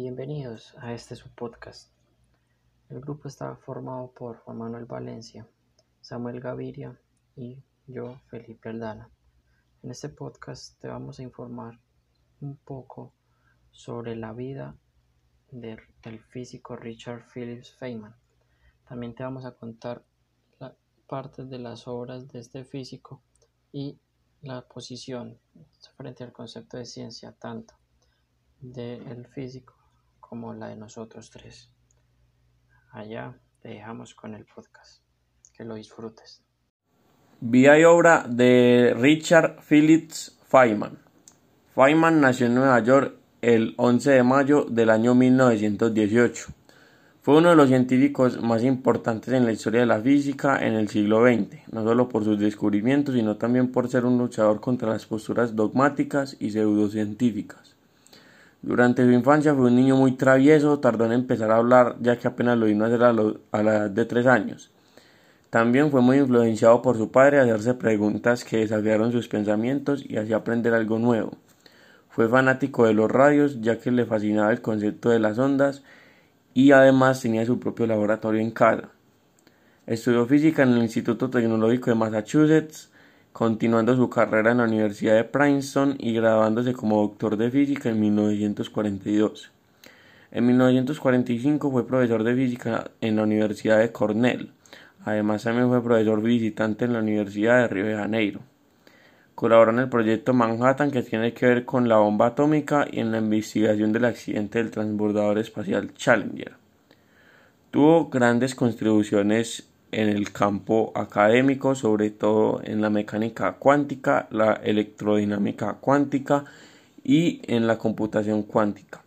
Bienvenidos a este su podcast. El grupo está formado por Juan Manuel Valencia, Samuel Gaviria y yo, Felipe Aldana. En este podcast te vamos a informar un poco sobre la vida del físico Richard Phillips Feynman. También te vamos a contar la, partes de las obras de este físico y la posición frente al concepto de ciencia tanto del físico como la de nosotros tres. Allá te dejamos con el podcast. Que lo disfrutes. Vida y obra de Richard Phillips Feynman. Feynman nació en Nueva York el 11 de mayo del año 1918. Fue uno de los científicos más importantes en la historia de la física en el siglo XX, no solo por sus descubrimientos, sino también por ser un luchador contra las posturas dogmáticas y pseudocientíficas. Durante su infancia fue un niño muy travieso, tardó en empezar a hablar ya que apenas lo vino a hacer a, la edad de tres años. También fue muy influenciado por su padre a hacerse preguntas que desafiaron sus pensamientos y hacía aprender algo nuevo. Fue fanático de los radios ya que le fascinaba el concepto de las ondas y además tenía su propio laboratorio en casa. Estudió física en el Instituto Tecnológico de Massachusetts, continuando su carrera en la Universidad de Princeton y graduándose como doctor de física en 1942. En 1945 fue profesor de física en la Universidad de Cornell. Además también fue profesor visitante en la Universidad de Río de Janeiro. Colaboró en el proyecto Manhattan que tiene que ver con la bomba atómica y en la investigación del accidente del transbordador espacial Challenger. Tuvo grandes contribuciones en el campo académico, sobre todo en la mecánica cuántica, la electrodinámica cuántica y en la computación cuántica.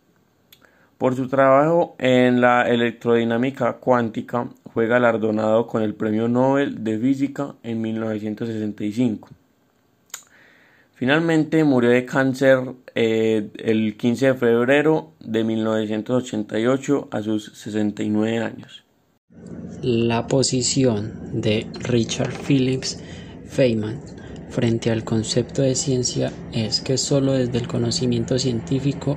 Por su trabajo en la electrodinámica cuántica fue galardonado con el Premio Nobel de Física en 1965. Finalmente murió de cáncer eh, el 15 de febrero de 1988 a sus 69 años. La posición de Richard Phillips Feynman frente al concepto de ciencia es que solo desde el conocimiento científico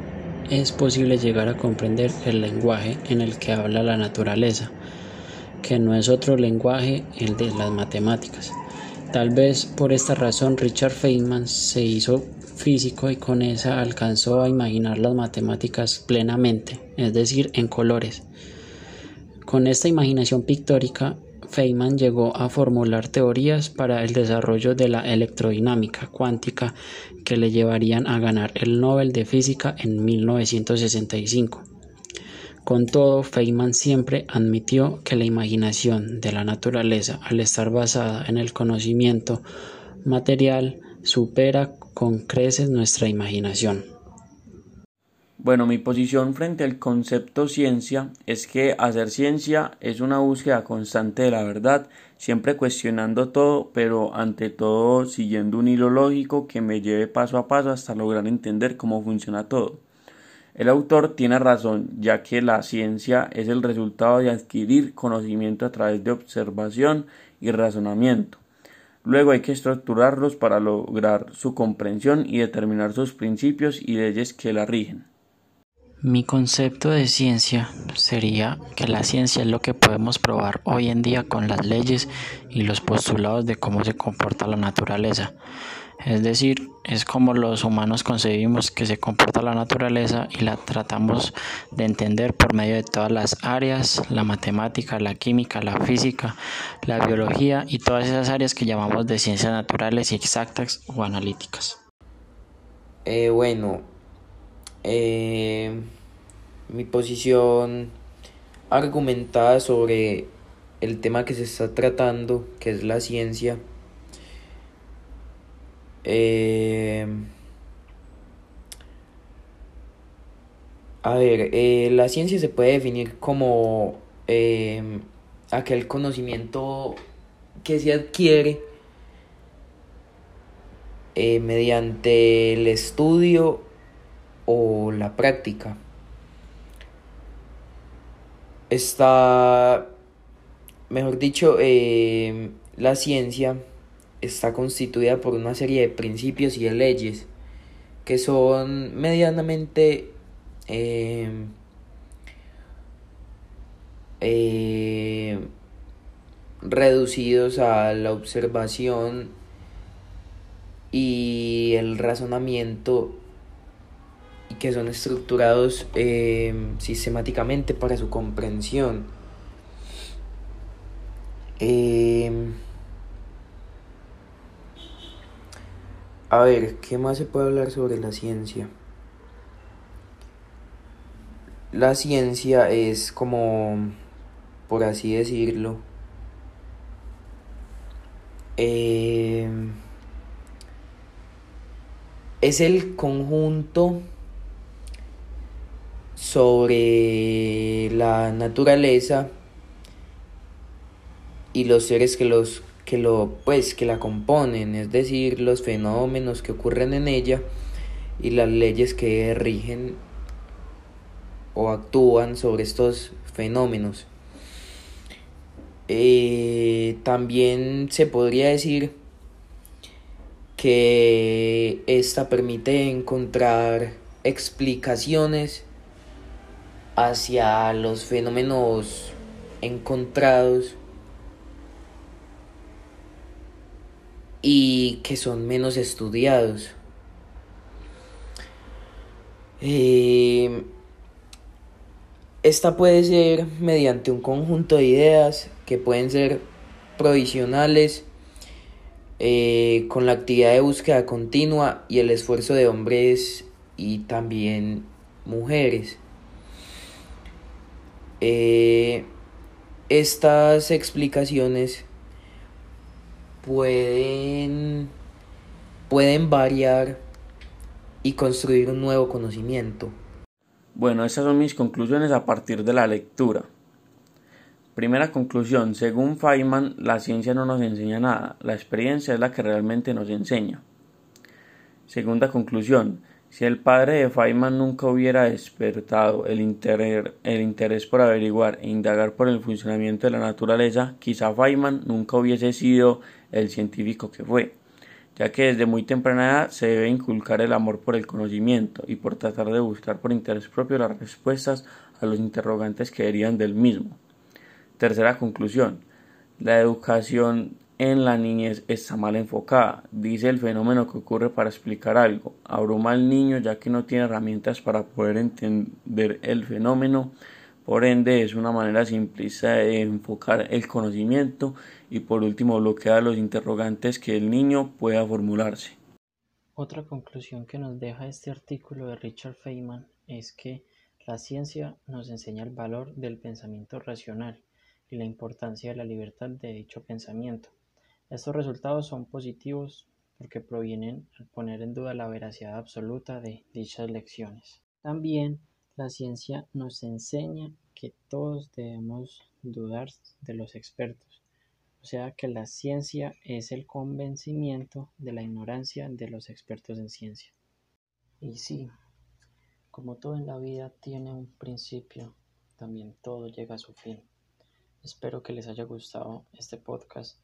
es posible llegar a comprender el lenguaje en el que habla la naturaleza, que no es otro lenguaje el de las matemáticas. Tal vez por esta razón Richard Feynman se hizo físico y con esa alcanzó a imaginar las matemáticas plenamente, es decir, en colores. Con esta imaginación pictórica, Feynman llegó a formular teorías para el desarrollo de la electrodinámica cuántica que le llevarían a ganar el Nobel de Física en 1965. Con todo, Feynman siempre admitió que la imaginación de la naturaleza, al estar basada en el conocimiento material, supera con creces nuestra imaginación. Bueno, mi posición frente al concepto ciencia es que hacer ciencia es una búsqueda constante de la verdad, siempre cuestionando todo, pero ante todo siguiendo un hilo lógico que me lleve paso a paso hasta lograr entender cómo funciona todo. El autor tiene razón, ya que la ciencia es el resultado de adquirir conocimiento a través de observación y razonamiento. Luego hay que estructurarlos para lograr su comprensión y determinar sus principios y leyes que la rigen. Mi concepto de ciencia sería que la ciencia es lo que podemos probar hoy en día con las leyes y los postulados de cómo se comporta la naturaleza. Es decir, es como los humanos concebimos que se comporta la naturaleza y la tratamos de entender por medio de todas las áreas, la matemática, la química, la física, la biología y todas esas áreas que llamamos de ciencias naturales y exactas o analíticas. Eh, bueno, eh, mi posición argumentada sobre el tema que se está tratando, que es la ciencia, eh, a ver, eh, la ciencia se puede definir como aquel conocimiento que se adquiere mediante el estudio o la práctica. Está, mejor dicho, la ciencia está constituida por una serie de principios y de leyes que son medianamente eh, eh, reducidos a la observación y el razonamiento y que son estructurados eh, sistemáticamente para su comprensión. Eh, a ver, ¿qué más se puede hablar sobre la ciencia? La ciencia es como, por así decirlo, eh, es el conjunto sobre la naturaleza y los seres que los que lo pues que la componen, es decir, los fenómenos que ocurren en ella y las leyes que rigen o actúan sobre estos fenómenos. Eh, también se podría decir que esta permite encontrar explicaciones hacia los fenómenos encontrados y que son menos estudiados. Eh, esta puede ser mediante un conjunto de ideas que pueden ser provisionales eh, con la actividad de búsqueda continua y el esfuerzo de hombres y también mujeres. Eh, estas explicaciones pueden, pueden variar y construir un nuevo conocimiento. Bueno, esas son mis conclusiones a partir de la lectura. Primera conclusión, según Feynman, la ciencia no nos enseña nada, la experiencia es la que realmente nos enseña. Segunda conclusión, si el padre de Feynman nunca hubiera despertado el, interés por averiguar e indagar por el funcionamiento de la naturaleza, quizá Feynman nunca hubiese sido el científico que fue, ya que desde muy temprana edad se debe inculcar el amor por el conocimiento y por tratar de buscar por interés propio las respuestas a los interrogantes que derivan del mismo. Tercera conclusión. La educación en la niñez está mal enfocada. Dice el fenómeno que ocurre para explicar algo. Abruma al niño ya que no tiene herramientas para poder entender el fenómeno. Por ende, es una manera simplista de enfocar el conocimiento y por último bloquea los interrogantes que el niño pueda formularse. Otra conclusión que nos deja este artículo de Richard Feynman es que la ciencia nos enseña el valor del pensamiento racional y la importancia de la libertad de dicho pensamiento. Estos resultados son positivos porque provienen al poner en duda la veracidad absoluta de dichas lecciones. También la ciencia nos enseña que todos debemos dudar de los expertos, o sea que la ciencia es el convencimiento de la ignorancia de los expertos en ciencia. Y sí, como todo en la vida tiene un principio, también todo llega a su fin. Espero que les haya gustado este podcast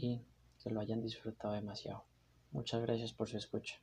y que lo hayan disfrutado demasiado. Muchas gracias por su escucha.